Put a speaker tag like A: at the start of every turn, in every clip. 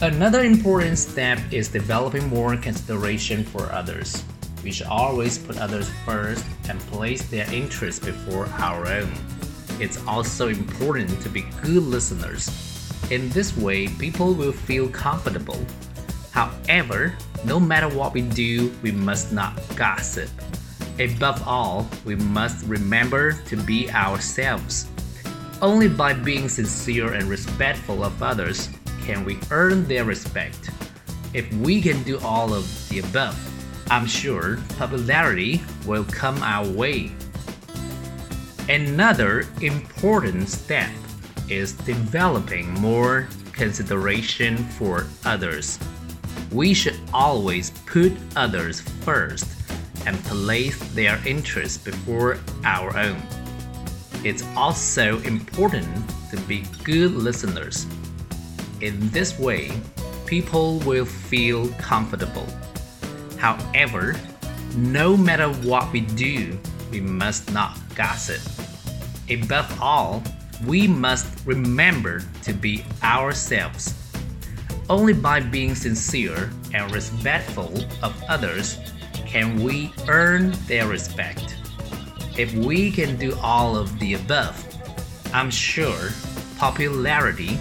A: Another important step is developing more consideration for others. We should always put others first and place their interests before our own. It's also important to be good listeners. In this way, people will feel comfortable. However, no matter what we do, we must not gossip. Above all, we must remember to be ourselves. Only by being sincere and respectful of others can we earn their respect. If we can do all of the above, I'm sure popularity will come our way. Another important step is developing more consideration for others. We should always put others first and place their interests before our own. It's also important to be good listeners. In this way, people will feel comfortable. However, no matter what we do, we must not gossip. Above all, we must remember to be ourselves. Only by being sincere and respectful of others can we earn their respect. If we can do all of the above, I'm sure popularity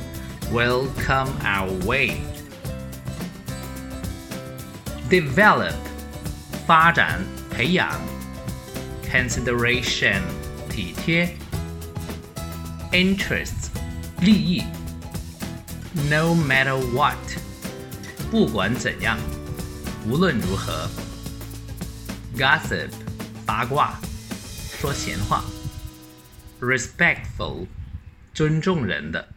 A: will come our way. Develop 发展培养 consideration 体贴 interests 利益 no matter what 不管怎样无论如何 gossip 八卦说闲话 respectful 尊重人的